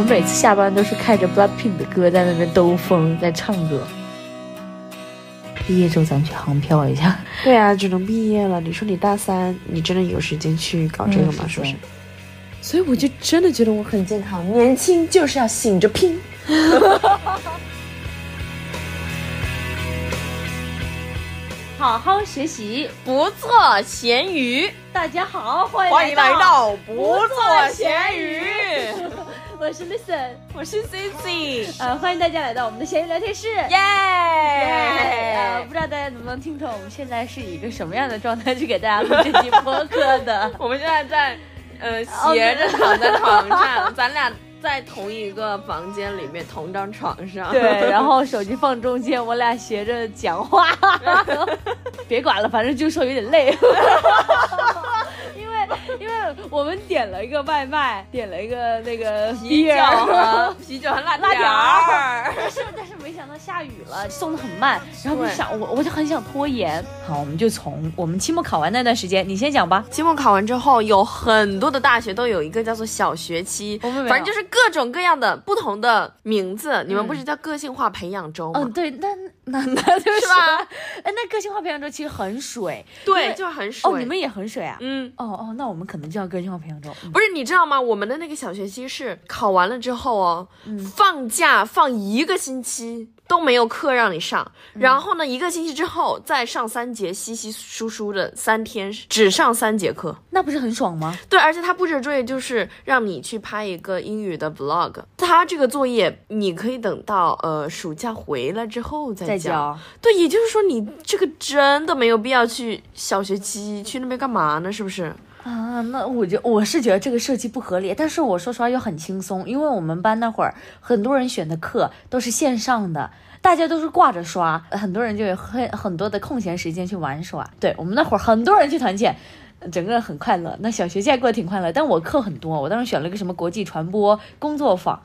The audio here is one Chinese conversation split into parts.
们每次下班都是开着 Blackpink 的歌在那边兜风，在唱歌。毕业之后咱们去航漂一下。对啊，只能毕业了。你说你大三，你真的有时间去搞这个吗？是不是？所以我就真的觉得我很健康，年轻就是要醒着拼。好好学习，不做咸鱼。大家好，欢迎来到不做咸鱼。我是 Listen，我是 Cici，呃，欢迎大家来到我们的闲鱼聊天室。耶！呃，不知道大家能不能听懂，我们现在是以一个什么样的状态去给大家录这期播客的？我们现在在呃斜着躺在床上，咱俩在同一个房间里面，同张床上。对，然后手机放中间，我俩斜着讲话。别管了，反正就说有点累。因为因为我们点了一个外卖，点了一个那个啤酒和啤酒和辣辣条儿。但是但是没想到下雨了，送的很慢，然后我就想我我就很想拖延。好，我们就从我们期末考完那段时间，你先讲吧。期末考完之后，有很多的大学都有一个叫做小学期，我们反正就是各种各样的不同的名字。你们不是叫个性化培养周吗？嗯，对，那那那就是吧？哎，那个性化培养周其实很水，对，就是很水。哦，你们也很水啊？嗯。哦哦，那我们可能叫个性化培养周。嗯不是，你知道吗？我们的那个小学期是考完了之后哦，嗯放假放一个星期都没有课让你上，嗯然后呢，一个星期之后再上三节稀稀疏疏的三天，只上三节课。那不是很爽吗？对，而且他布置的作业就是让你去拍一个英语的 vlog，他这个作业你可以等到呃暑假回来之后再再。交。对，也就是说你这个真的没有必要去小学期去那边干嘛呢？是不是？啊，那我就我是觉得这个设计不合理，但是我说实话又很轻松，因为我们班那会儿很多人选的课都是线上的，大家都是挂着刷，很多人就有很很多的空闲时间去玩耍。对我们那会儿很多人去团建。整个人很快乐，那小学现在过得挺快乐，但我课很多，我当时选了个什么国际传播工作坊，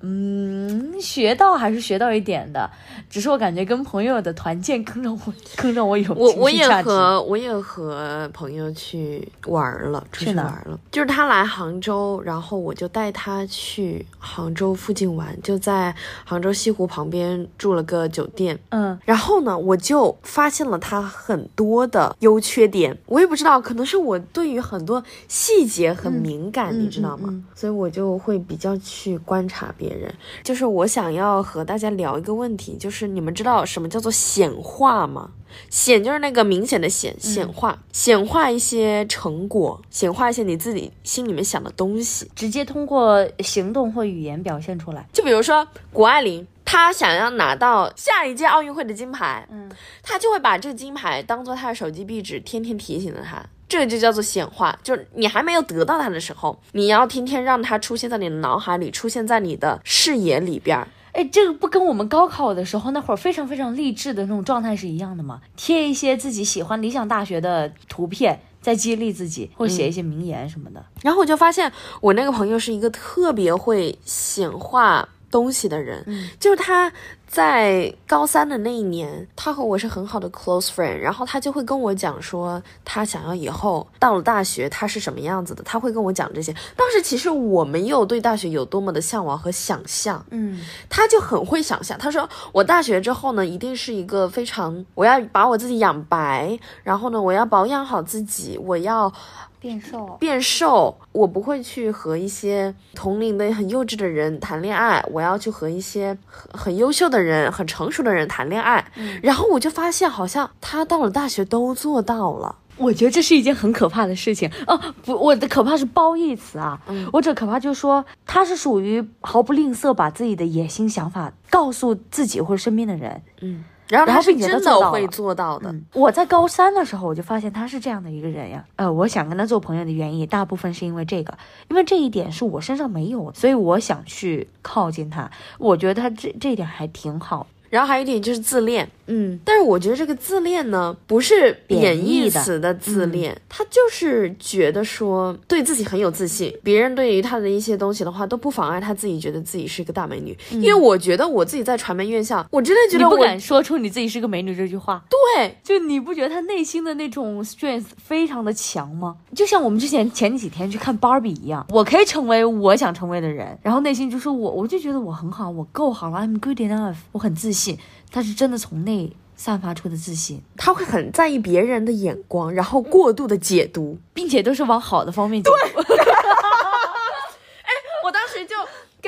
嗯，学到还是学到一点的，只是我感觉跟朋友的团建更让我更让我有我我也和我也和朋友去玩了，出去玩了。就是他来杭州，然后我就带他去杭州附近玩，就在杭州西湖旁边住了个酒店。嗯然后呢，我就发现了他很多的优缺点，我也不知道，可能是我对于很多细节很敏感，嗯你知道吗？嗯嗯所以我就会比较去观察别人。就是我想要和大家聊一个问题，就是你们知道什么叫做显化吗？显就是那个明显的显，显化，显化一些成果，显化一些你自己心里面想的东西。直接通过行动或语言表现出来。就比如说谷爱凌，她想要拿到下一届奥运会的金牌，嗯，她就会把这个金牌当做她的手机壁纸，天天提醒着她。这个就叫做显化，就是你还没有得到它的时候，你要天天让它出现在你的脑海里，出现在你的视野里边儿。哎，这个不跟我们高考的时候那会儿非常非常励志的那种状态是一样的吗？贴一些自己喜欢理想大学的图片，在激励自己，或者写一些名言什么的。然后我就发现，我那个朋友是一个特别会显化东西的人，嗯就是他在高三的那一年，他和我是很好的 close friend，然后他就会跟我讲说，他想要以后到了大学他是什么样子的，他会跟我讲这些。当时其实我没有对大学有多么的向往和想象，嗯他就很会想象。他说我大学之后呢，一定是一个非常，我要把我自己养白，然后呢，我要保养好自己，我要变瘦。变瘦，我不会去和一些同龄的很幼稚的人谈恋爱，我要去和一些很很优秀的人、很成熟的人谈恋爱。然后我就发现，好像他到了大学都做到了。我觉得这是一件很可怕的事情哦，不，我的可怕是褒义词啊，嗯我只可怕就是说他是属于毫不吝啬把自己的野心想法告诉自己或者身边的人。嗯，然后并且他他是真的会做到了做到的。嗯，我在高三的时候我就发现他是这样的一个人呀。呃，我想跟他做朋友的原因，大部分是因为这个，因为这一点是我身上没有，所以我想去靠近他。我觉得他这这一点还挺好。然后还有一点就是自恋。嗯，但是我觉得这个自恋呢，不是贬贬义词的自恋，他就是觉得说对自己很有自信，别人对于他的一些东西的话都不妨碍他自己觉得自己是一个大美女。因为我觉得我自己在传媒院校，我真的觉得我不敢说出你自己是个美女这句话。对就你不觉得他内心的那种 strength 非常的强吗？就像我们之前前几天去看 Barbie 一样，我可以成为我想成为的人，然后内心就说我，我就觉得我很好，我够好了，I'm good enough，我很自信。他是真的从内散发出的自信，他会很在意别人的眼光，然后过度的解读。并且都是往好的方面解读。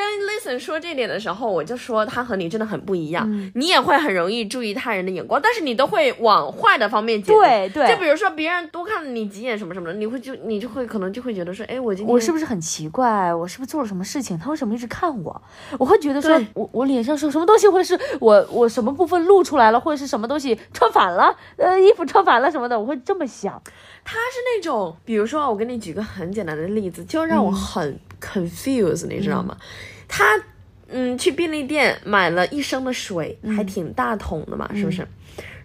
跟 Listen 说这点的时候，我就说他和你真的很不一样，你也会很容易注意他人的眼光，但是你都会往坏的方面解读。对对就比如说别人多看了你几眼什么什么的，你会就你就会可能就会觉得说，哎，我今天我是不是很奇怪？我是不是做了什么事情？他为什么一直看我？我会觉得说我我脸上是什么东西，或者是我我什么部分露出来了，或者是什么东西穿反了，呃，衣服穿反了什么的，我会这么想。他是那种，比如说我给你举个很简单的例子，就让我很 confused，、你知道吗？他嗯去便利店买了一升的水，还挺大桶的嘛，是不是？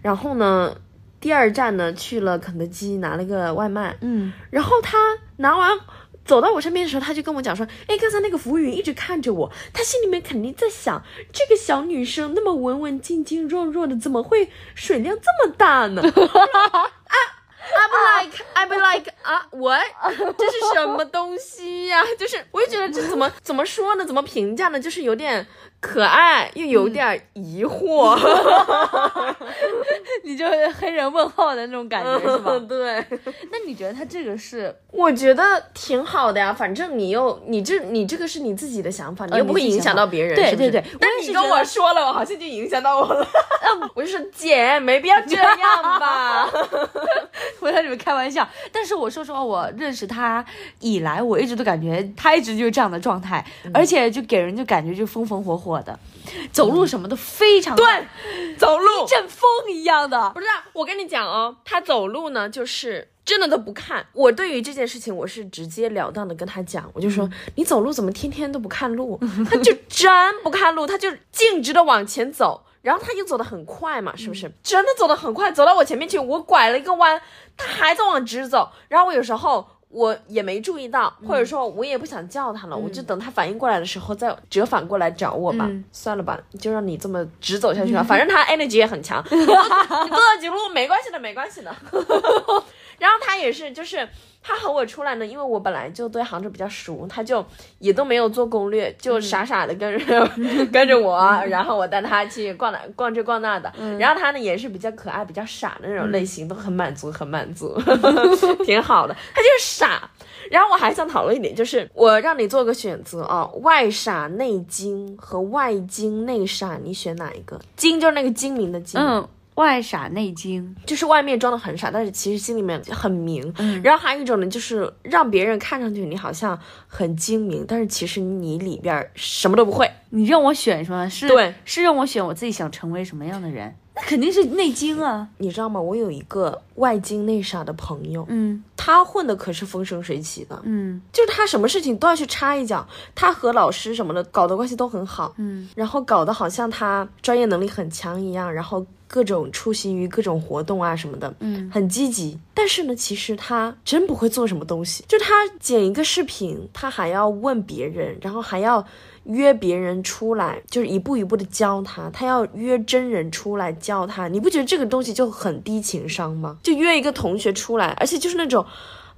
然后呢，第二站呢去了肯德基拿了个外卖，嗯，然后他拿完走到我身边的时候，他就跟我讲说：“哎，刚才那个服务员一直看着我，他心里面肯定在想，这个小女生那么文文静静、弱弱的，怎么会水量这么大呢？” 啊，I'm like I'm like 啊，what？这是什么东西呀、就是我就觉得这怎么 怎么说呢？怎么评价呢？就是有点可爱，又有点疑惑，你就是黑人问号的那种感觉是吧？对。那你觉得他这个是 我觉得挺好的呀，反正你又你这你这个是你自己的想法，你又不会影响到别人，对对对但你跟我也是觉得我说了，我好像就影响到我了。我就说姐，没必要这样吧。我在里面开玩笑，但是我说实话，我认识他以来，我一直都感觉他一直就是这样的状态，而且就给人就感觉就风风火火的，走路什么都非常对，走路一阵风一样的。不是啊我跟你讲哦，他走路呢，就是真的都不看。我对于这件事情，我是直截了当的跟他讲，我就说、你走路怎么天天都不看路？他就真不看路，他就径直的往前走。然后他又走得很快嘛，是不是？真的走得很快，走到我前面去，我拐了一个弯，他还在往直走。然后我有时候我也没注意到，或者说我也不想叫他了，我就等他反应过来的时候再折返过来找我吧。嗯。算了吧，就让你这么直走下去吧，反正他 energy 也很强，你多走几路没关系的，没关系的。然后他也是，就是他和我出来呢，因为我本来就对杭州比较熟，他就也都没有做攻略，就傻傻的跟着、跟着我，然后我带他去逛哪逛这逛那的。然后他呢也是比较可爱、比较傻的那种类型，都很满足，很满足，挺好的。他就是傻。然后我还想讨论一点，就是我让你做个选择啊，外傻内精和外精内傻，你选哪一个？精就是那个精明的精，嗯，外傻内精，就是外面装的很傻，但是其实心里面很明。嗯然后还有一种呢，就是让别人看上去你好像很精明，但是其实你里边儿什么都不会。你让我选是吗？是对，是让我选我自己想成为什么样的人？那肯定是内经啊。你知道吗？我有一个外经内傻的朋友，嗯他混的可是风生水起的，嗯就是他什么事情都要去插一脚，他和老师什么的搞的关系都很好，嗯，然后搞得好像他专业能力很强一样，然后各种出席于各种活动啊什么的，嗯，很积极。但是呢，其实他真不会做什么东西，就他剪一个视频，他还要问别人，然后还要。约别人出来，就是一步一步的教他，他要约真人出来教他，你不觉得这个东西就很低情商吗？就约一个同学出来，而且就是那种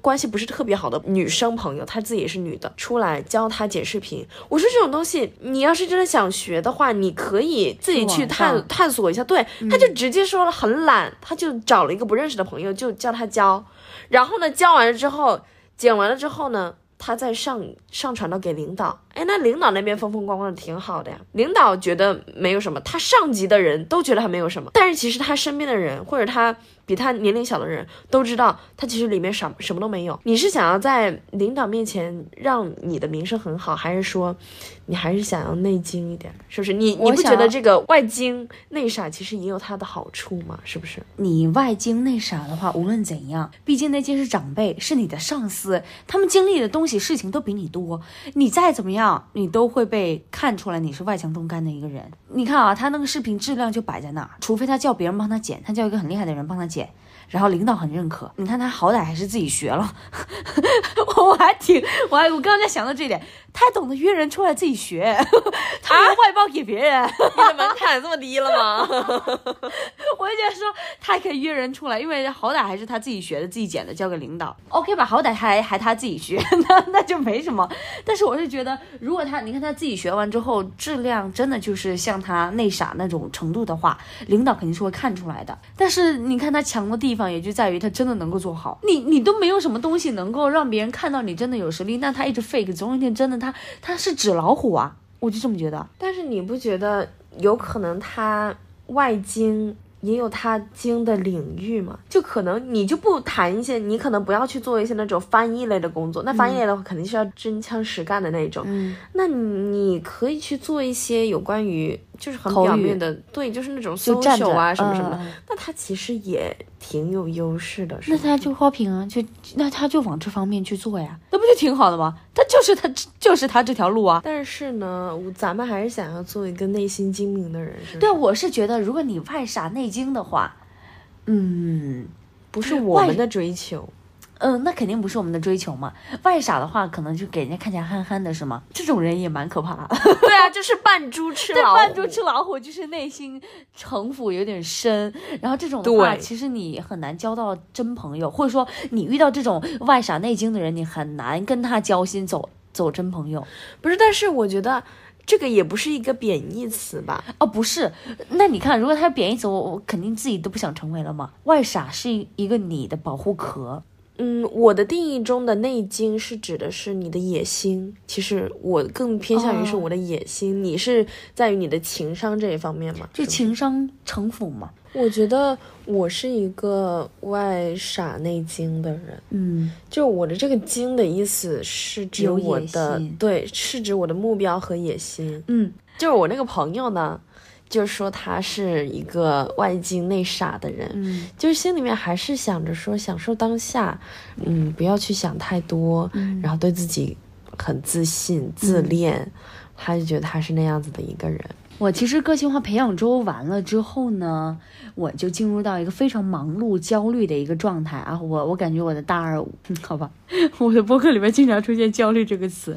关系不是特别好的女生朋友，她自己也是女的，出来教她剪视频。我说这种东西，你要是真的想学的话，你可以自己去探探索一下。对，他就直接说了很懒，他就找了一个不认识的朋友，就叫他教。然后呢，教完了之后，剪完了之后呢，他再上上传到给领导。哎，那领导那边风风光光的挺好的呀。领导觉得没有什么，他上级的人都觉得他没有什么，但是其实他身边的人或者他比他年龄小的人都知道，他其实里面什什么都没有。你是想要在领导面前让你的名声很好，还是说你还是想要内精一点？是不是？你你不觉得这个外精内傻其实也有它的好处吗？是不是？你外精内傻的话，无论怎样，毕竟那些是长辈，是你的上司，他们经历的东西、事情都比你多，你再怎么样，你都会被看出来你是外强中干的一个人。你看啊，他那个视频质量就摆在那儿，除非他叫别人帮他剪，他叫一个很厉害的人帮他剪，谢。然后领导很认可。你看他好歹还是自己学了，我还挺，我还我刚刚在想到这点，他还懂得约人出来自己学，他还外包给别人，你的门槛这么低了吗？我就觉得说他还可以约人出来，因为好歹还是他自己学的、自己剪的，交给领导，OK 吧？好歹还还他自己学，那那就没什么。但是我是觉得，如果他你看他自己学完之后，质量真的就是像他那傻那种程度的话，领导肯定是会看出来的。但是你看他强的地方，也就在于他真的能够做好。你你都没有什么东西能够让别人看到你真的有实力，那他一直 fake，总有一天真的他他是纸老虎啊，我就这么觉得。但是你不觉得有可能他外经？也有他精的领域嘛，就可能你就不谈一些，你可能不要去做一些那种翻译类的工作，那翻译类的话肯定是要真枪实干的那种。嗯，那你可以去做一些有关于就是很表面的，对，就是那种 social 啊什么什么的。那他其实也挺有优势的。那他就花瓶啊，就那他就往这方面去做呀，那不就挺好的吗？他就是他就是他这条路啊。但是呢，咱们还是想要做一个内心精明的人，是对，我是觉得如果你外傻内。精的话，嗯，不是我们的追求，嗯，那肯定不是我们的追求嘛。外傻的话，可能就给人家看起来憨憨的，是吗？这种人也蛮可怕。对啊，就是扮猪吃老虎，扮猪吃老虎，就是内心城府有点深。然后这种的话，其实你很难交到真朋友，或者说你遇到这种外傻内精的人，你很难跟他交心，走走真朋友。不是，但是我觉得。这个也不是一个贬义词吧？哦，不是。那你看，如果它是贬义词，我我肯定自己都不想成为了嘛。外傻是一个你的保护壳。嗯，我的定义中的内经是指的是你的野心。其实我更偏向于是我的野心。你是在于你的情商这一方面吗？就情商城府嘛。我觉得我是一个外傻内精的人，嗯，就我的这个精的意思是指我的，对，是指我的目标和野心，嗯，就是我那个朋友呢，就说他是一个外精内傻的人，嗯，就是心里面还是想着说享受当下，嗯，不要去想太多，然后对自己很自信自恋，他就觉得他是那样子的一个人。我其实个性化培养周完了之后呢，我就进入到一个非常忙碌、焦虑的一个状态啊。我我感觉我的大二，好吧，我的博客里面经常出现“焦虑”这个词。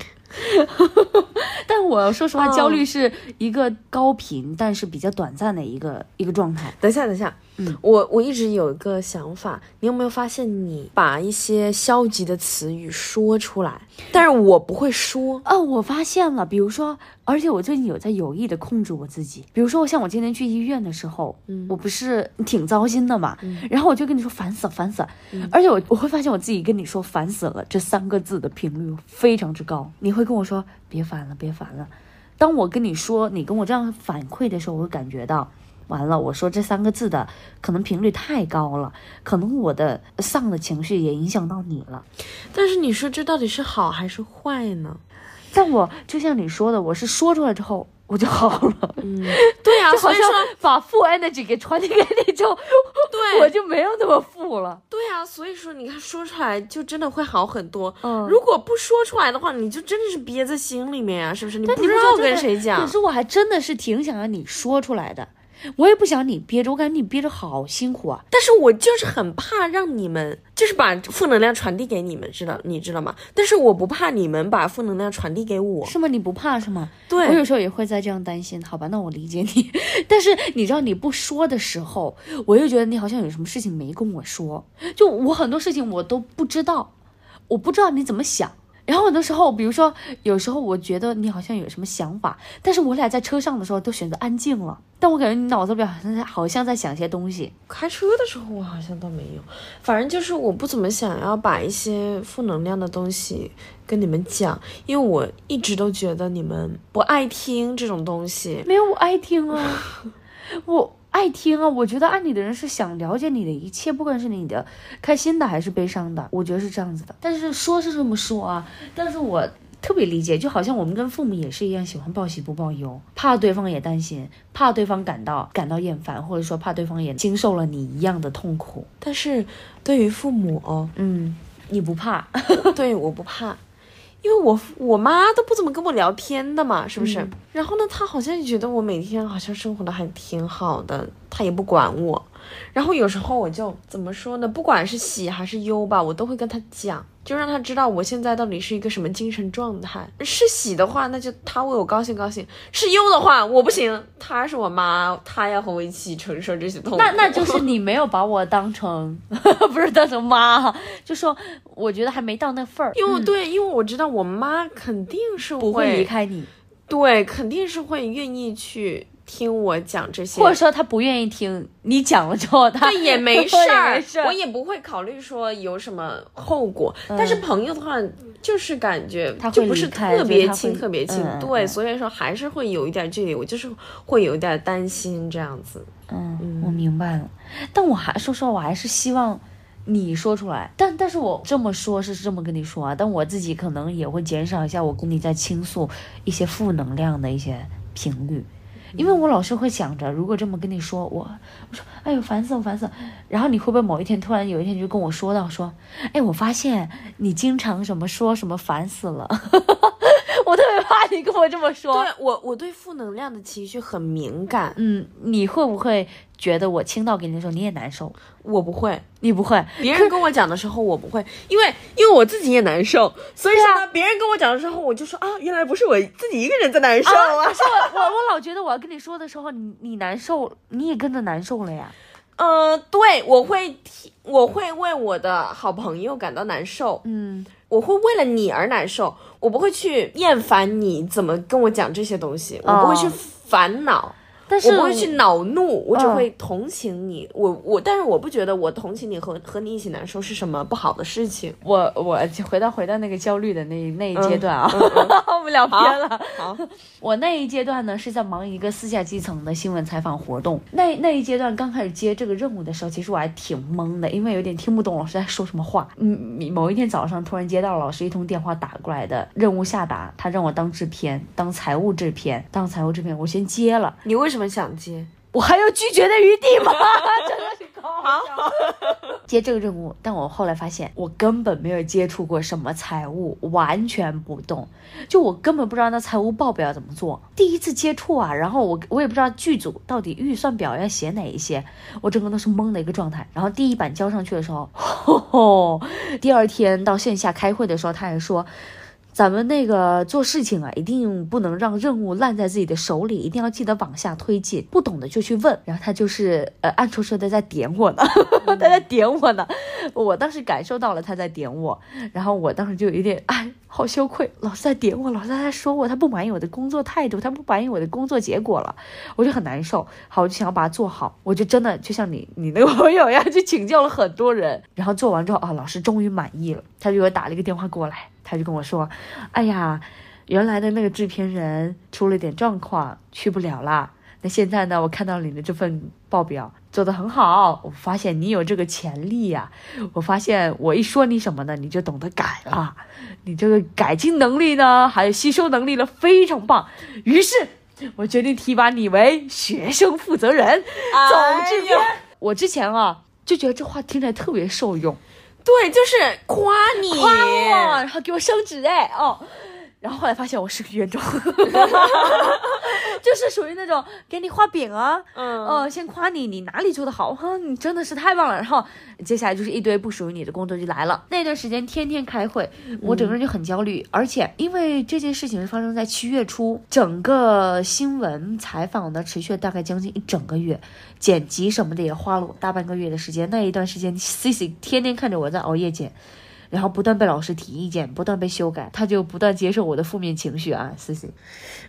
但我说实话，焦虑是一个高频，但是比较短暂的一个一个状态。等一下，等一下，嗯，我我一直有一个想法，你有没有发现，你把一些消极的词语说出来，但是我不会说。哦，我发现了，比如说，而且我最近有在有意的控制我自己，比如说，像我今天去医院的时候，嗯，我不是挺糟心的嘛，然后我就跟你说烦死了，烦死了，而且我我会发现我自己跟你说烦死了这三个字的频率非常之高，你。会跟我说别烦了，别烦了。当我跟你说，你跟我这样反馈的时候，我会感觉到完了。我说这三个字的可能频率太高了，可能我的丧的情绪也影响到你了。但是你说这到底是好还是坏呢？但我就像你说的，我是说出来之后。我就好了，嗯，对呀，好像把负 energy 给传递给你之后，对，我就没有那么负了。对呀，所以说你看说出来就真的会好很多。嗯，如果不说出来的话，你就真的是憋在心里面啊，是不是？你不知道跟谁讲。可是我还真的是挺想让你说出来的。我也不想你憋着，我感觉你憋着好辛苦啊。但是我就是很怕让你们，就是把负能量传递给你们，知道你知道吗？但是我不怕你们把负能量传递给我，是吗？你不怕是吗？对，我有时候也会在这样担心。好吧，那我理解你。但是你知道你不说的时候，我又觉得你好像有什么事情没跟我说。就我很多事情我都不知道，我不知道你怎么想。然后很多时候，比如说有时候我觉得你好像有什么想法，但是我俩在车上的时候都选择安静了。但我感觉你脑子里好像在好像在想些东西。开车的时候我好像倒没有，反正就是我不怎么想要把一些负能量的东西跟你们讲，因为我一直都觉得你们不爱听这种东西。没有，我爱听啊，我。爱听啊。我觉得爱你的人是想了解你的一切，不管是你的开心的还是悲伤的，我觉得是这样子的。但是说是这么说啊，但是我。特别理解，就好像我们跟父母也是一样，喜欢报喜不报忧，怕对方也担心，怕对方感到感到厌烦，或者说怕对方也经受了你一样的痛苦。但是对于父母哦，嗯，你不怕？对，我不怕，因为我我妈都不怎么跟我聊天的嘛，是不是？然后呢，她好像觉得我每天好像生活的还挺好的，她也不管我。然后有时候我就怎么说呢？不管是喜还是忧吧，我都会跟他讲。就让他知道我现在到底是一个什么精神状态。是喜的话，那就他为我高兴高兴；是忧的话，我不行。他是我妈，他要和我一起承受这些痛苦。那那就是你没有把我当成，不是当成妈，就说我觉得还没到那份儿。因为对，因为我知道我妈肯定是不会离开你，对，肯定是会愿意去。听我讲这些，或者说他不愿意听你讲了之后，他 也没事儿，我也不会考虑说有什么后果。但是朋友的话，就是感觉就不是特别亲，特别亲，对，所以说还是会有一点距离，我就是会有一点担心这样子。嗯，我明白了，但我还说实话，我还是希望你说出来。但但是我这么说，是这么跟你说啊，但我自己可能也会减少一下我跟你在倾诉一些负能量的一些频率。因为我老是会想着，如果这么跟你说，我我说，哎呦，烦死我，烦死！然后你会不会某一天突然有一天就跟我说到说，哎，我发现你经常什么说什么烦死了，你跟我这么说。对我，我对负能量的情绪很敏感。嗯，你会不会？觉得我倾倒给你的时候你也难受，我不会，你不会。别人跟我讲的时候我不会，因为因为我自己也难受，所以说呢，别人跟我讲的时候我就说啊，原来不是我自己一个人在难受啊。是我我我老觉得我要跟你说的时候，你你难受，你也跟着难受了呀。嗯，对，我会替我会为我的好朋友感到难受，嗯，我会为了你而难受，我不会去厌烦你怎么跟我讲这些东西，我不会去烦恼。我不会去恼怒，我只会同情你。我我，但是我不觉得我同情你和和你一起难受是什么不好的事情。我我回到回到那个焦虑的那那一阶段啊，我们聊偏了。好，我那一阶段呢是在忙一个私下基层的新闻采访活动。那那一阶段刚开始接这个任务的时候，其实我还挺懵的，因为有点听不懂老师在说什么话。嗯，某一天早上突然接到老师一通电话打过来的任务下达，他让我当制片，当财务制片，当财务制片，我先接了。你为什么？想接，我还有拒绝的余地吗？真的是搞笑。接这个任务，但我后来发现，我根本没有接触过什么财务，完全不懂。就我根本不知道那财务报表怎么做，第一次接触啊。然后我我也不知道剧组到底预算表要写哪一些，我整个都是懵的一个状态。然后第一版交上去的时候，吼吼第二天到线下开会的时候，他还说。咱们那个做事情啊，一定不能让任务烂在自己的手里，一定要记得往下推进。不懂的就去问。然后他就是呃暗戳戳的在点我呢，他在点我呢。我当时感受到了他在点我，然后我当时就有点哎，好羞愧，老师在点我，老师在说我，他不满意我的工作态度，他不满意我的工作结果了，我就很难受。好，我就想要把它做好，我就真的就像你你那个朋友一样，去请教了很多人。然后做完之后啊，老师终于满意了，他就给我打了一个电话过来。他就跟我说：“哎呀，原来的那个制片人出了点状况，去不了了。那现在呢？我看到你的这份报表做得很好，我发现你有这个潜力呀。我发现我一说你什么呢，你就懂得改了。你这个改进能力呢，还有吸收能力呢，非常棒。于是，我决定提拔你为学生负责人，总制片。我之前啊，就觉得这话听起来特别受用。”对，就是夸你，夸我，然后给我升职哎，哦。然后后来发现我是个冤种，就是属于那种给你画饼啊，嗯，呃，先夸你，你哪里做的好，哼，你真的是太棒了。然后接下来就是一堆不属于你的工作就来了。那段时间天天开会，我整个人就很焦虑，而且因为这件事情是发生在七月初，整个新闻采访呢持续了大概将近一整个月，剪辑什么的也花了我大半个月的时间。那一段时间，C C 天天看着我在熬夜剪。然后不断被老师提意见，不断被修改，他就不断接受我的负面情绪啊私信。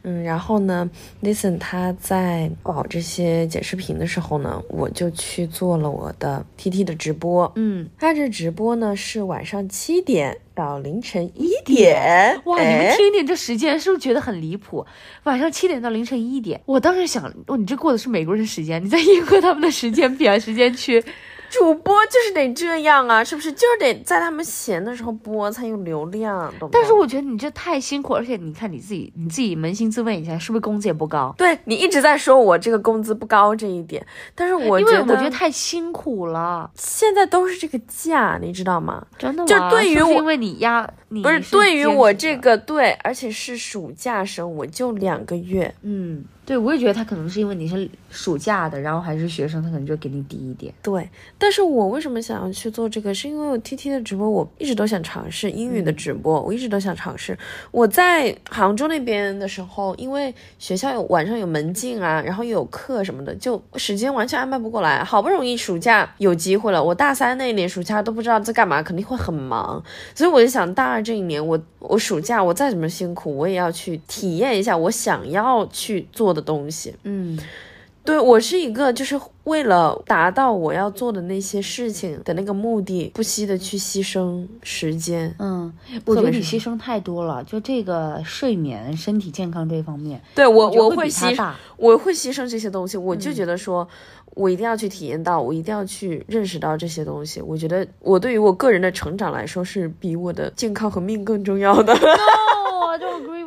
嗯，然后呢，Listen 他在搞这些剪视频的时候呢，我就去做了我的 T T 的直播。嗯，他这直播呢是晚上七点到凌晨一点。哇，你们哎听听这时间是不是觉得很离谱？晚上七点到凌晨一点，我当时想，哦，你这过的是美国人时间，你在迎合他们的时间表、时间区。主播就是得这样啊，是不是？就是得在他们闲的时候播才有流量，懂吗？但是我觉得你这太辛苦，而且你看你自己，你自己扪心自问一下，是不是工资也不高？对你一直在说我这个工资不高这一点，但是我因觉得为我觉得太辛苦了，现在都是这个价，你知道吗？真的吗？就对于我是是因为你压你不是是对于我这个对，而且是暑假生，我就两个月。嗯，对，我也觉得他可能是因为你是暑假的，然后还是学生，他可能就给你低一点。对，但是我为什么想要去做这个？是因为我 T T 的直播，我一直都想尝试英语的直播，我一直都想尝试。我在杭州那边的时候，因为学校有晚上有门禁啊，然后又有课什么的，就时间完全安排不过来。好不容易暑假有机会了，我大三那一年暑假都不知道在干嘛，肯定会很忙，所以我就想大二这一年，我我暑假我再怎么辛苦，我也要去体验一下我想要去做的东西。嗯，对我是一个，就是为了达到我要做的那些事情的那个目的，不惜的去牺牲时间。嗯，我觉得你牺牲太多了，就这个睡眠、身体健康这方面，对我，我会牺，牲。我会牺牲这些东西。我就觉得说，我一定要去体验到，我一定要去认识到这些东西。我觉得我对于我个人的成长来说，是比我的健康和命更重要的。No,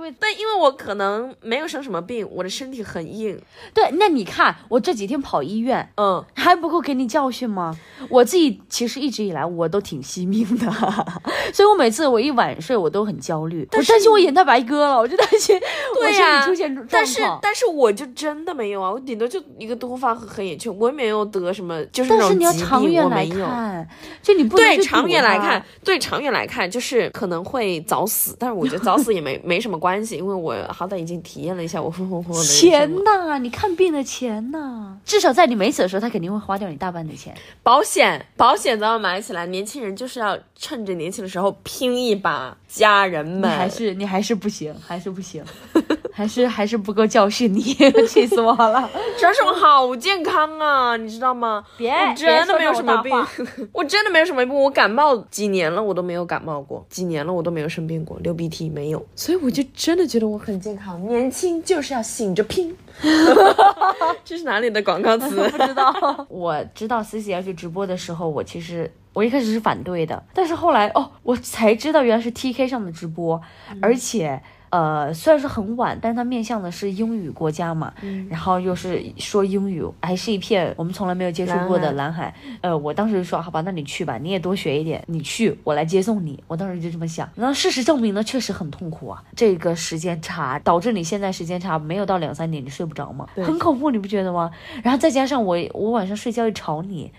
With 但因为我可能没有生什么病，我的身体很硬。对，那你看我这几天跑医院，嗯，还不够给你教训吗？我自己其实一直以来我都挺惜命的，所以我每次我一晚睡我都很焦虑，我担心我眼袋白割了，我就担心我身对呀体出现状但是。但是我就真的没有啊，我顶多就一个多发和黑眼圈，我也没有得什么，就是那但是你要种疾病，长远来我没有。看，就你不对长远来看，对长远来看，就是可能会早死，但是我觉得早死也没没什么关系，因为我好歹已经体验了一下我风风火火的钱了呐，你看病的钱呐，至少在你没死的时候，他肯定会花掉你大半的钱。保险，保险都要买起来。年轻人就是要趁着年轻的时候拼一把，家人们你还是你还是不行，还是不行，还是还是不够教训你，气死我了！主要是我好健康啊，你知道吗？别我真的没有什么病 我真的没有什么病。我感冒几年了，我都没有感冒过，几年了我都没有生病过，流鼻涕没有，所以我就真的觉得我很健康。年轻就是要醒着拼。这是哪里的广告词？不知道。我知道 C C 要去直播的时候，我其实我一开始是反对的，但是后来哦，我才知道原来是 T K 上的直播，而且。呃，虽然说很晚，但是它面向的是英语国家嘛，然后又是说英语，还是一片我们从来没有接触过的蓝海。呃，我当时就说，好吧，那你去吧，你也多学一点，你去，我来接送你。我当时就这么想。然后事实证明呢，确实很痛苦啊，这个时间差导致你现在时间差没有到两三点你睡不着嘛？很恐怖，你不觉得吗？然后再加上我我晚上睡觉一吵你，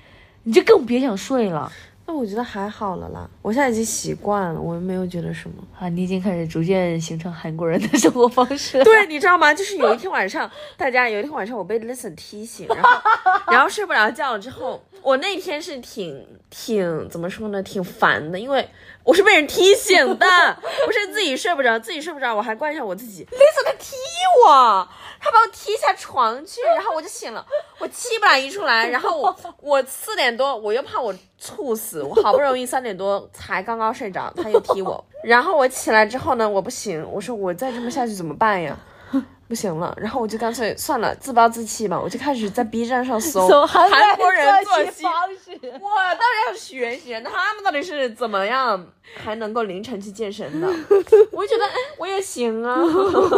你就更别想睡了那我觉得还好了啦，我现在已经习惯了，我没有觉得什么。啊！你已经开始逐渐形成韩国人的生活方式了。对，你知道吗？就是有一天晚上，大家有一天晚上我被 Listen 踢醒，然后然后睡不着觉了之后，我那天是挺挺怎么说呢，挺烦的，因为我是被人踢醒的，不是自己睡不着，自己睡不着，我还怪上我自己。Listen 他踢我，他把我踢下床去，然后我就醒了，我气不打一处来，然后我 我四点多我又怕我猝死，我好不容易三点多才刚刚睡着，他又踢我，然后我起来之后呢，我不行，我说我再这么下去怎么办呀？不行了，然后我就干脆算了，自暴自弃吧，我就开始在 B 站上搜搜韩韩国人作息。方式。我当然要学习，他们到底是怎么样还能够凌晨去健身的？我就觉得，哎，我也行啊。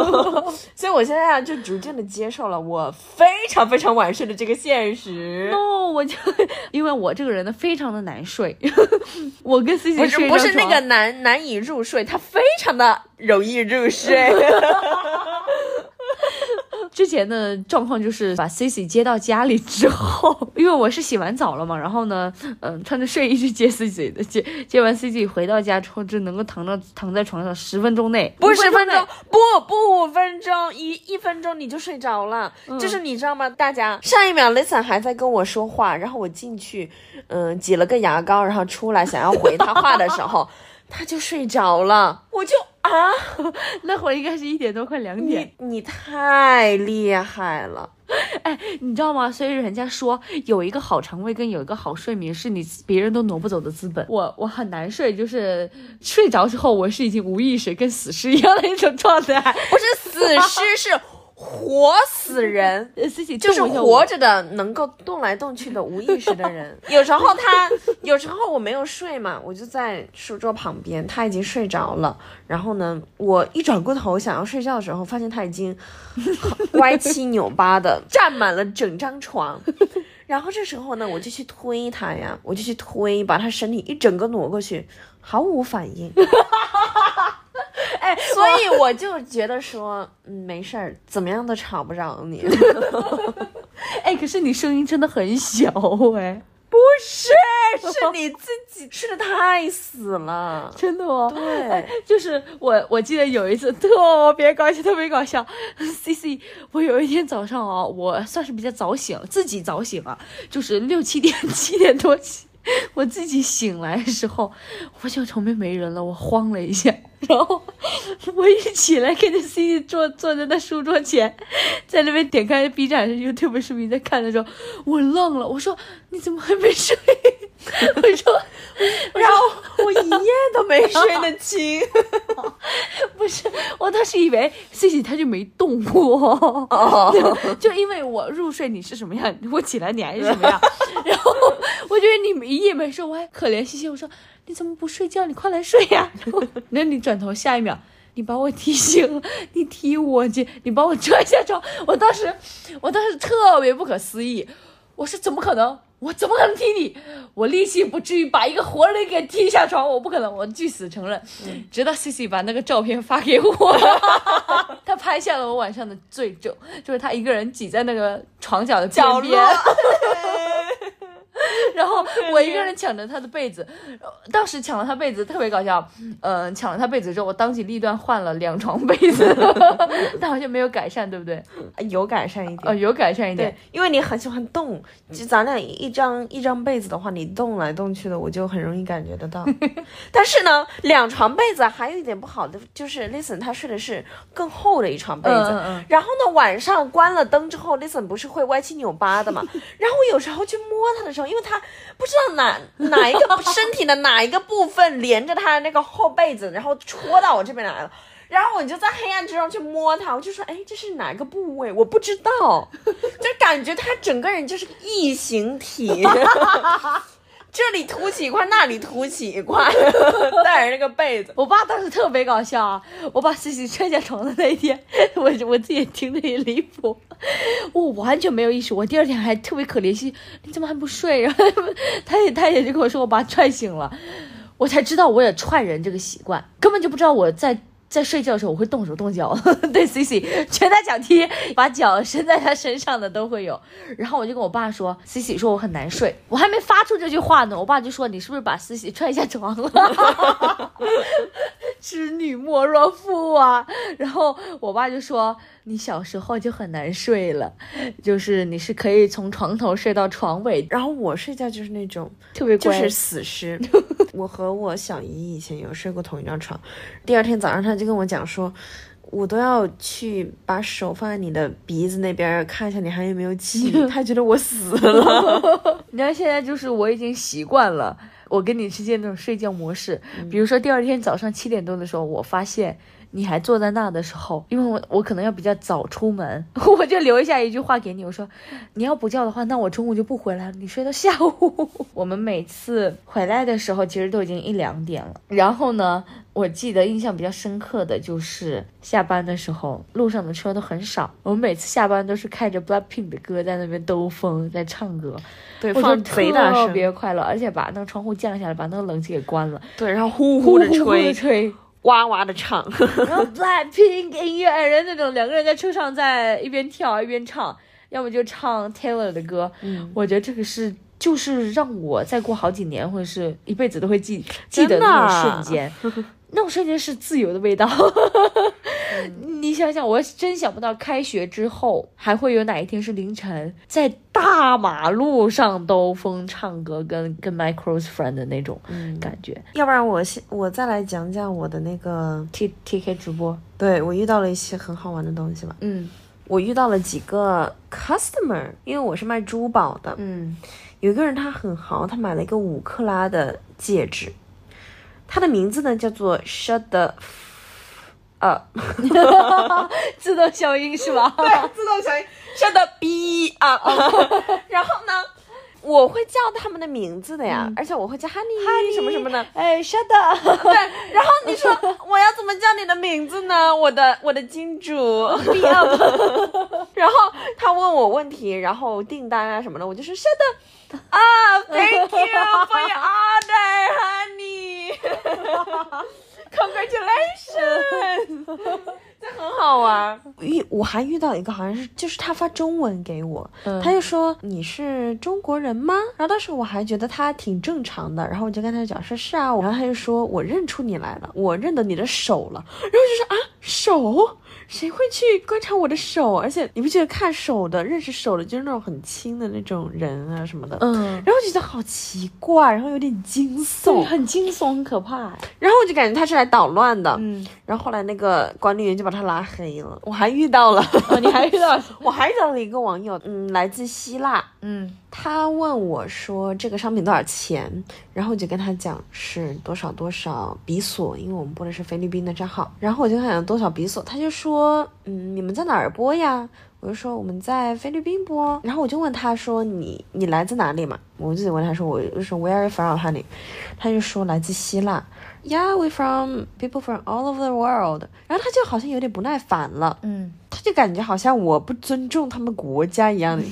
所以我现在啊，就逐渐的接受了我非常非常晚睡的这个现实。no，我就因为我这个人呢非常的难睡，我跟 C 不 C 是不是那个难难以入睡，他非常的容易入睡。之前的状况就是把 Cici 接到家里之后，因为我是洗完澡了嘛，然后呢，嗯，穿着睡衣去接 Cici 的，接接完 Cici 回到家之后，就能够躺到躺在床上十分钟内，不是十分钟，不不五分钟，一一分钟你就睡着了。就是你知道吗？大家上一秒 Listen 还在跟我说话，然后我进去，嗯、挤了个牙膏，然后出来想要回他话的时候 他就睡着了，我就啊，那会儿应该是一点多，快两点。你你太厉害了，哎，你知道吗？所以人家说有一个好肠胃跟有一个好睡眠是你别人都挪不走的资本。我我很难睡，就是睡着之后我是已经无意识，跟死尸一样的一种状态。不是死尸，是活死人。就是活着的，能够动来动去的无意识的人。有时候他，有时候我没有睡嘛，我就在书桌旁边，他已经睡着了。然后呢，我一转过头想要睡觉的时候，发现他已经歪七扭八的占满了整张床。然后这时候呢，我就去推他呀，我就去推，把他身体一整个挪过去，毫无反应。哎，所以我就觉得说，嗯，没事儿，怎么样都吵不着你。哎，可是你声音真的很小哎，不是，是你自己吃的太死了，真的哦。对，就是我，我记得有一次特别搞笑，特别搞笑。C C，我有一天早上啊，我算是比较早醒，自己早醒了，就是六七点、七点多起。我自己醒来的时候，我发现床边没人了，我慌了一下，然后我一起来看见 C C 坐坐在那书桌前，在那边点开 B 站 YouTube 视频在看的时候，我愣了，我说你怎么还没睡？我说，然后我一夜都没睡得清，不是，我当时以为西西他就没动过，哦，就因为我入睡你是什么样，我起来你还是什么样，然后我觉得你一夜没睡，我还可怜兮兮，我说你怎么不睡觉？你快来睡呀！那你转头下一秒，你把我踢醒了，你踢我去，你把我拽下床，我当时，我当时特别不可思议，我说怎么可能？我怎么可能踢你？我力气不至于把一个活人给踢下床，我不可能，我据死承认。直到 C C 把那个照片发给我，他拍下了我晚上的罪证，就是他一个人挤在那个床角的边边。角落，然后我一个人抢着他的被子，呃当时抢了他被子特别搞笑，嗯、抢了他被子之后，我当机立断换了两床被子，但好像没有改善，对不对？有改善一点。哦，有改善一点对，，因为你很喜欢动，就咱俩一张一张被子的话，你动来动去的，我就很容易感觉得到。但是呢，两床被子还有一点不好的，就是 Listen 他睡的是更厚的一床被子。嗯嗯嗯然后呢，晚上关了灯之后，Listen 不是会歪七扭八的嘛？然后我有时候去摸他的时候，因为他他不知道哪哪一个身体的哪一个部分连着他的那个厚被子，然后戳到我这边来了。然后我就在黑暗之中去摸他，我就说，哎，这是哪个部位？我不知道，就感觉他整个人就是异形体，这里凸起一块，那里凸起一块，带着那个被子。我爸当时特别搞笑啊！我把自己踹下床的那一天，我我自己听得也离谱，我完全没有意识。我第二天还特别可怜兮，你怎么还不睡？然后他也他也就跟我说我把他踹醒了，我才知道我有踹人这个习惯，根本就不知道我在。在睡觉的时候，我会动手动脚，对 C C 拳打脚踢，把脚伸在他身上的都会有。然后我就跟我爸说，C C 说我很难睡，我还没发出这句话呢，我爸就说你是不是把 C C 踹下床了？织女莫若父啊！然后我爸就说你小时候就很难睡了，就是你是可以从床头睡到床尾，然后我睡觉就是那种，特别乖。就是死尸。我和我小姨以前有睡过同一张床，第二天早上她就跟我讲说，我都要去把手放在你的鼻子那边看一下你还有没有气，她觉得我死了。你看现在就是我已经习惯了我跟你之间那种睡觉模式，比如说第二天早上七点多的时候，我发现。你还坐在那的时候，因为我我可能要比较早出门，我就留下一句话给你，我说你要不叫的话，那我中午就不回来了，你睡到下午。我们每次回来的时候，其实都已经一两点了。然后呢，我记得印象比较深刻的就是下班的时候，路上的车都很少，我们每次下班都是开着 Blackpink 的歌在那边兜风，在唱歌，对，放贼大特，别快乐，而且把那个窗户降下来，把那个冷气给关了，对，然后呼呼呼的呼呼的，吹。哇哇的唱。然后 Blackpink 音乐爱人那种两个人在车上在一边跳一边唱，要么就唱 Taylor 的歌。嗯，我觉得这个是就是让我再过好几年或者是一辈子都会记记得那种啊瞬间。那种瞬间是自由的味道，你你想想，我真想不到开学之后还会有哪一天是凌晨在大马路上兜风唱歌，跟跟 my close friend 的那种感觉。要不然我先我再来讲讲我的那个 T T K 直播，对我遇到了一些很好玩的东西吧。嗯。我遇到了几个 customer，因为我是卖珠宝的，嗯。有一个人他很豪，他买了一个五克拉的戒指，他的名字呢叫做 Shut the up，自动消音是吧？对，自动消音 Shut the b up，然后呢，我会叫他们的名字的呀，而且我会叫 Honey 什么什么的，哎，shut up！对，然后你说我要怎么叫你的名字呢？我的我的金主 b up，然后他问我问题，然后订单啊什么的，我就说 Shut the up，Thank you for your order, honey。Congratulations，这很好玩。遇我还遇到一个，好像是就是他发中文给我，嗯他就说你是中国人吗？然后当时我还觉得他挺正常的，然后我就跟他讲说是啊，然后他就说我认出你来了，我认得你的手了，然后就说啊手。谁会去观察我的手？而且你不觉得看手的、认识手的，就是那种很亲的那种人啊什么的，嗯，然后觉得好奇怪，然后有点惊悚，，很惊悚，很可怕。然后我就感觉他是来捣乱的，嗯，然后后来那个管理员就把他拉黑了。我还遇到了，哦，你还遇到？我还遇到了一个网友，嗯，来自希腊，嗯他问我说这个商品多少钱，然后我就跟他讲是多少多少比索，因为我们播的是菲律宾的账号，然后我就跟他讲多少比索，他就说，嗯，你们在哪儿播呀？我就说我们在菲律宾播，然后我就问他说你你来自哪里嘛？我就问他说我就说 Where are you from, honey？他就说来自希腊。Yeah, we from people from all over the world。然后他就好像有点不耐烦了，嗯，他就感觉好像我不尊重他们国家一样的，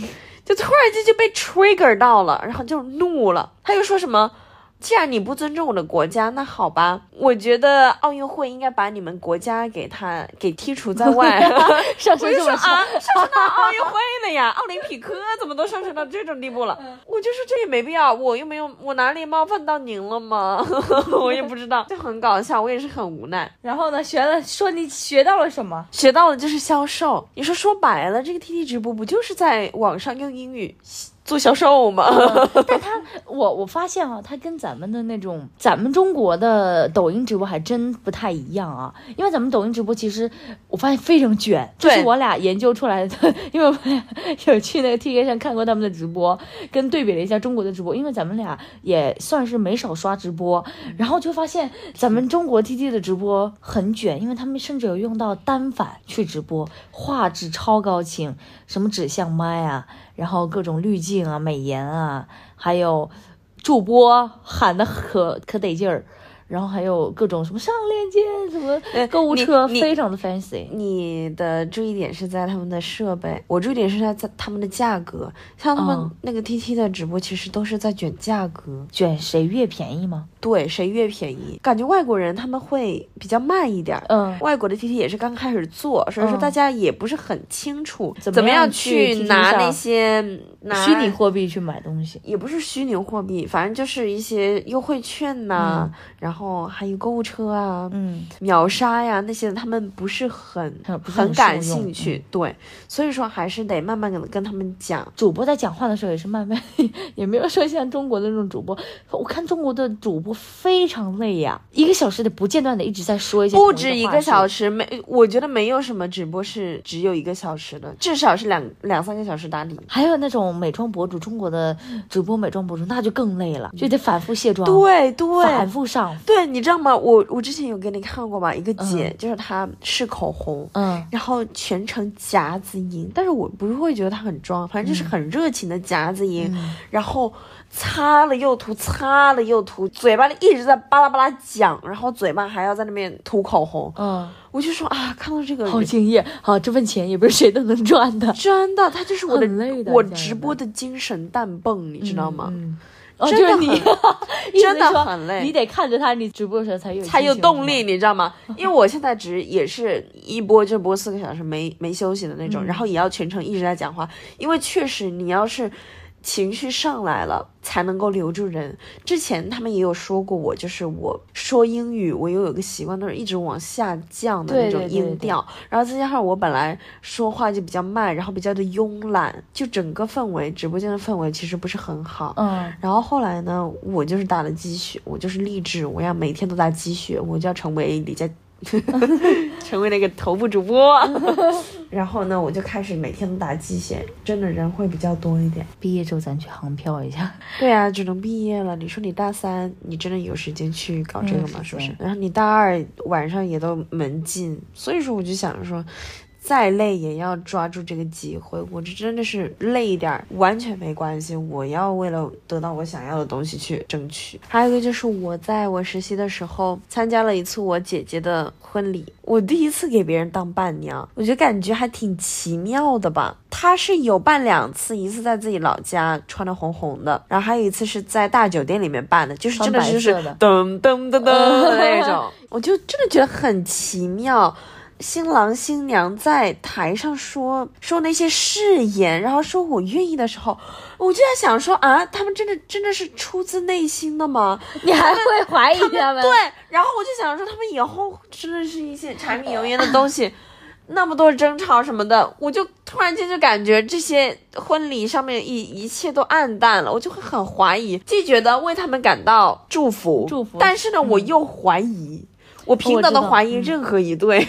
就突然间就被 trigger 到了，然后就怒了。他又说什么？既然你不尊重我的国家，那好吧，我觉得奥运会应该把你们国家给他给剔除在外。上我就说升这么啊，上升到奥运会了呀，奥林匹克怎么都上升到这种地步了？我就说这也没必要，我又没有，我哪里冒犯到您了吗？我也不知道，就很搞笑，我也是很无奈。然后呢，学了说你学到了什么？学到了就是销售。你说说白了，这个 T T 直播不就是在网上用英语做销售吗？但他，我我发现啊，他跟咱们的那种咱们中国的抖音直播还真不太一样啊。因为咱们抖音直播其实我发现非常卷，这是我俩研究出来的。因为我们俩有去那个 T K 上看过他们的直播，跟对比了一下中国的直播。因为咱们俩也算是没少刷直播，然后就发现咱们中国 T T 的直播很卷，因为他们甚至有用到单反去直播，画质超高清，什么指向麦啊，然后各种滤镜啊、美颜啊，还有助播喊的可可得劲儿，然后还有各种什么上链接、什么购物车，非常的 fancy。你的注意点是在他们的设备，我注意点是在在他们的价格。像他们嗯那个 T T 的直播，其实都是在卷价格，卷谁越便宜吗？对，谁越便宜。感觉外国人他们会比较慢一点儿。嗯，外国的 T T 也是刚开始做，所以说嗯大家也不是很清楚怎么样去去 TT 拿那些拿虚拟货币去买东西。也不是虚拟货币，反正就是一些优惠券呐、然后还有购物车啊、嗯，秒杀呀那些，他们不是很很感兴趣，对，所以说还是得慢慢跟跟他们讲。主播在讲话的时候也是慢慢，也没有说像中国的那种主播。我看中国的主播非常累呀，一个小时得不间断的一直在说一些不止一个小时。时，没，我觉得没有什么直播是只有一个小时的，至少是两两三个小时打底。还有那种美妆博主，中国的主播美妆博主那就更累了，就得反复卸妆，对对反复上，对，你知道吗？我我之前有给你看过吧，一个姐、就是她试口红，嗯。然后全程夹子音，但是我不是会觉得她很装，反正就是很热情的夹子音，嗯。然后擦了又涂，擦了又涂，嘴巴里一直在巴拉巴拉讲，然后嘴巴还要在那边涂口红，嗯，我就说啊，看到这个好敬业，好这份钱也不是谁都能赚的，真的，他就是我的我直播的精神弹泵，你知道吗？嗯，哦，真的就是你 真的很累你得看着他，你直播的时候才有才有动力，。你知道吗？因为我现在只也是一播就播四个小时，没没休息的那种，然后也要全程一直在讲话，因为确实你要是。情绪上来了才能够留住人。之前他们也有说过我，就是我说英语，我又有个习惯，都是一直往下降的那种对对对对音调，然后再加上我本来说话就比较慢，然后比较的慵懒，就整个氛围，直播间的氛围其实不是很好。嗯，然后后来呢，我就是打了鸡血，我就是励志，我要每天都打鸡血，我就要成为李佳，成为那个头部主播。然后呢，我就开始每天都打鸡血，真的人会比较多一点。毕业之后咱去航漂一下。对啊，只能毕业了。你说你大三，你真的有时间去搞这个吗？是不是？然后你大二晚上也都门禁，所以说我就想着说。再累也要抓住这个机会，我这真的是累一点儿完全没关系，我要为了得到我想要的东西去争取。还有一个就是我在我实习的时候参加了一次我姐姐的婚礼，我第一次给别人当伴娘，我觉得感觉还挺奇妙的吧。她是有办两次，一次在自己老家穿的红红的，然后还有一次是在大酒店里面办的，就是真的就是噔噔噔噔的那种，我就真的觉得很奇妙。新郎新娘在台上说说那些誓言，然后说我愿意的时候，我就在想说啊，他们真的真的是出自内心的吗？你还会怀疑他们？对，然后我就想说，他们以后真的是一些柴米油盐的东西，那么多争吵什么的，我就突然间就感觉这些婚礼上面一一切都暗淡了，我就会很怀疑，既觉得为他们感到祝福，祝福但是呢，我又怀疑。我平等的怀疑任何一对，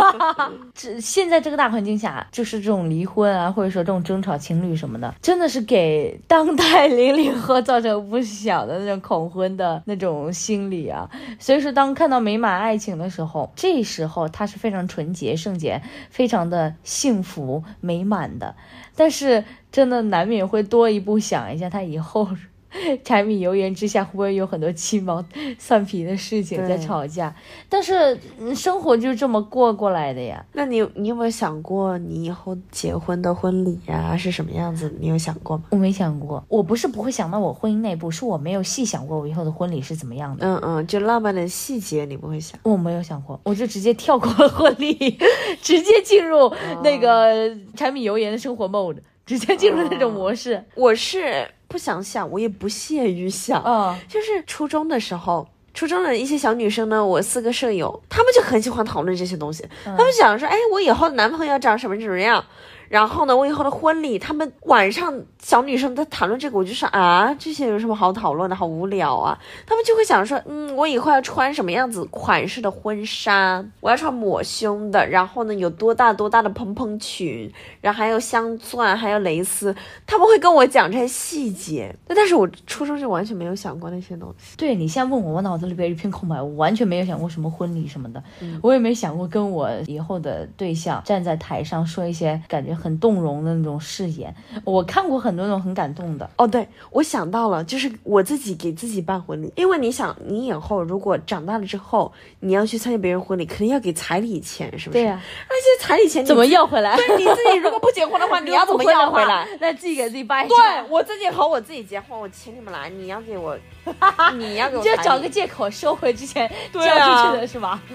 这现在这个大环境下，就是这种离婚啊，或者说这种争吵情侣什么的，真的是给当代零零后造成不小的那种恐婚的那种心理啊。所以说，当看到美满爱情的时候，这时候他是非常纯洁、圣洁、非常的幸福美满的。但是，真的难免会多一步想一下，他以后。柴米油盐之下，会不会有很多鸡毛蒜皮的事情在吵架？但是嗯生活就这么过过来的呀。那你你有没有想过，你以后结婚的婚礼呀、是什么样子？你有想过吗？我没想过，我不是不会想到我婚姻那一步，是我没有细想过我以后的婚礼是怎么样的。嗯嗯，就浪漫的细节你不会想。我没有想过，我就直接跳过了婚礼，直接进入那个柴米油盐的生活 mode，直接进入那种模式。我是不想想，我也不屑于想。嗯、就是初中的时候，初中的一些小女生呢，我四个舍友，她们就很喜欢讨论这些东西。她们想说，哎，我以后的男朋友长什么什么样？然后呢，我以后的婚礼，他们晚上小女生在谈论这个，我就说啊，这些有什么好讨论的？好无聊啊！他们就会想说，嗯，我以后要穿什么样子款式的婚纱？我要穿抹胸的，然后呢，有多大多大的蓬蓬裙，然后还有镶钻，还有蕾丝。他们会跟我讲这些细节，但是我初中就完全没有想过那些东西。对你现在问我，我脑子里边一片空白，我完全没有想过什么婚礼什么的，我也没想过跟我以后的对象站在台上说一些感觉很动容的那种誓言。我看过很多那种很感动的，哦，对，我想到了，就是我自己给自己办婚礼，因为你想，你以后如果长大了之后，你要去参加别人婚礼，肯定要给彩礼钱，是不是？对呀、那些彩礼钱怎么要回来？对你自己如果不结婚的话，你要怎么要回来？？那自己给自己办一对，我自己和我自己结婚，我请你们来，你要给我，你要给我就找个借口收回之前交对啊出去的是吧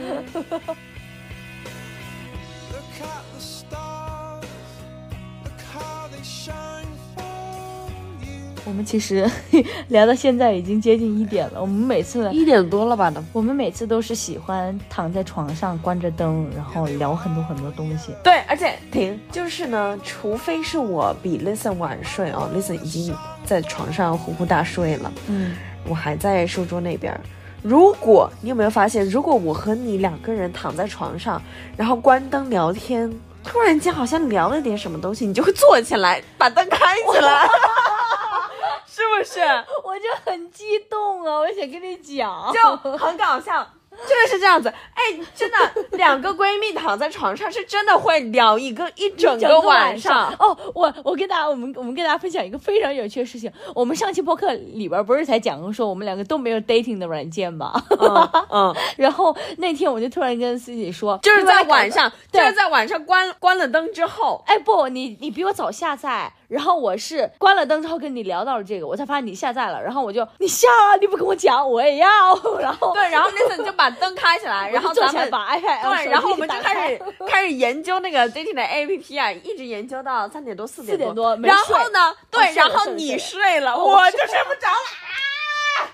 the 我们其实 聊到现在已经接近一点了，我们每次一点多了吧都。我们每次都是喜欢躺在床上关着灯，然后聊很多很多东西。对，而且停，就是呢，除非是我比 Listen 晚睡哦，Listen 已经在床上呼呼大睡了，嗯，我还在书桌那边儿。如果你有没有发现，如果我和你两个人躺在床上，然后关灯聊天，突然间好像聊了点什么东西，你就会坐起来，把灯开起来，是不是？我就很激动啊，我想跟你讲，就很搞笑。真的是这样子，哎，真的，两个闺蜜躺在床上，是真的会聊一个一整整个晚晚上。哦，我我跟大家，我们我们跟大家分享一个非常有趣的事情。我们上期播客里边不是才讲过说我们两个都没有 dating 的软件吗？嗯嗯，然后那天我就突然跟思琪说，就是在晚上，就对是在晚上关关了灯之后，哎不，你你比我早下载，然后我是关了灯之后跟你聊到了这个，我才发现你下载了，然后我就你下啊，你不跟我讲，我也要，然后对，然后那次你就把灯开起来，然后咱们把 iPad 对，然后我们就开始开。开始研究那个 dating 的 APP 啊，一直研究到三点多四点4点多没然后呢，哦对，然后你睡了。我我就睡不着了。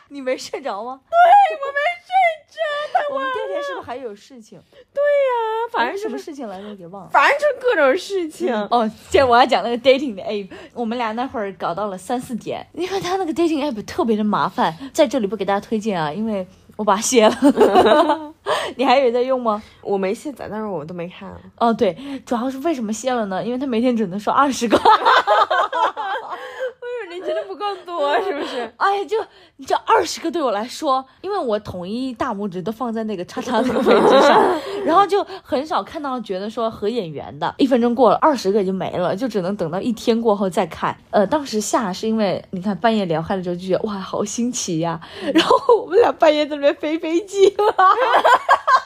你没睡着吗？对，我没睡着，我们第二天是不是还有事情？对呀，反正什么，事情来着？给忘了。反正就各种事情。哦，现在我要讲那个 dating 的 app，我们俩那会儿搞到了三四点。因为他那个 dating app 特别的麻烦，在这里不给大家推荐啊，因为我把它卸了。你还有在用吗？我没卸载，但是我都没看。哦，对，主要是为什么卸了呢？因为他每天只能刷二十个。多是不是？哎呀，就你这二十个对我来说，因为我统一大拇指都放在那个叉叉那个位置上，然后就很少看到觉得说合眼缘的。一分钟过了，二十个也就没了，就只能等到一天过后再看。呃，当时下是因为你看半夜聊开了之后就觉得哇，好新奇呀、然后我们俩半夜在那边飞飞机了。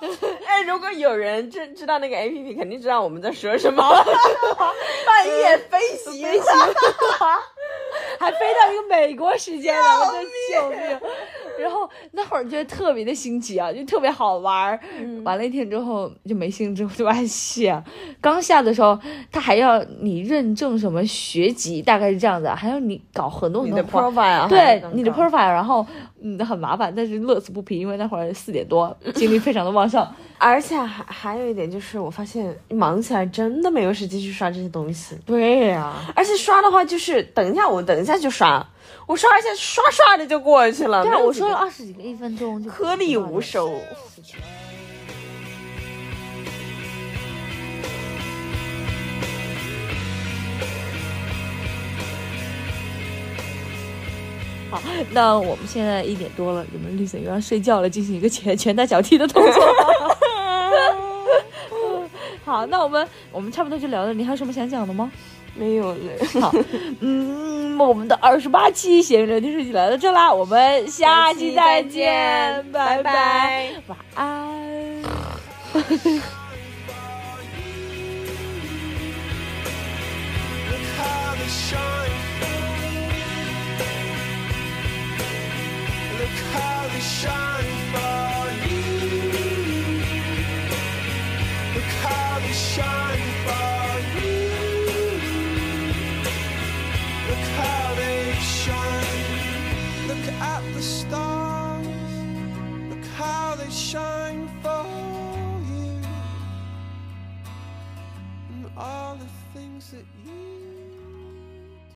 哎，如果有人知知道那个 APP，肯定知道我们在说什么。半夜飞行，飞行，还飞到一个美国时间了，我真救命！然后那会儿觉得特别的新奇啊，就特别好玩儿。完了一天之后就没兴致，我就把它卸。刚下的时候，他还要你认证什么学籍，大概是这样子，还要你搞很多很你的多 profile 对你的 profile，然后嗯很麻烦，但是乐此不疲，因为那会儿四点多，精力非常的旺盛。而且还还有一点就是，我发现忙起来真的没有时间去刷这些东西。对呀、而且刷的话，就是等一下我等一下就刷，我刷一下刷刷的就过去了。对啊，我说了二十几个一分钟就颗粒无收。好，那我们现在一点多了，你们绿色又要睡觉了，进行一个拳拳打脚踢的动作。好，那我们我们差不多就聊到这，你还有什么想讲的吗？没有了。好，嗯，我们的二十八期闲聊电视剧来到这啦，我们下期再见，拜拜拜，拜晚安。Shine. at the stars. Look how they shine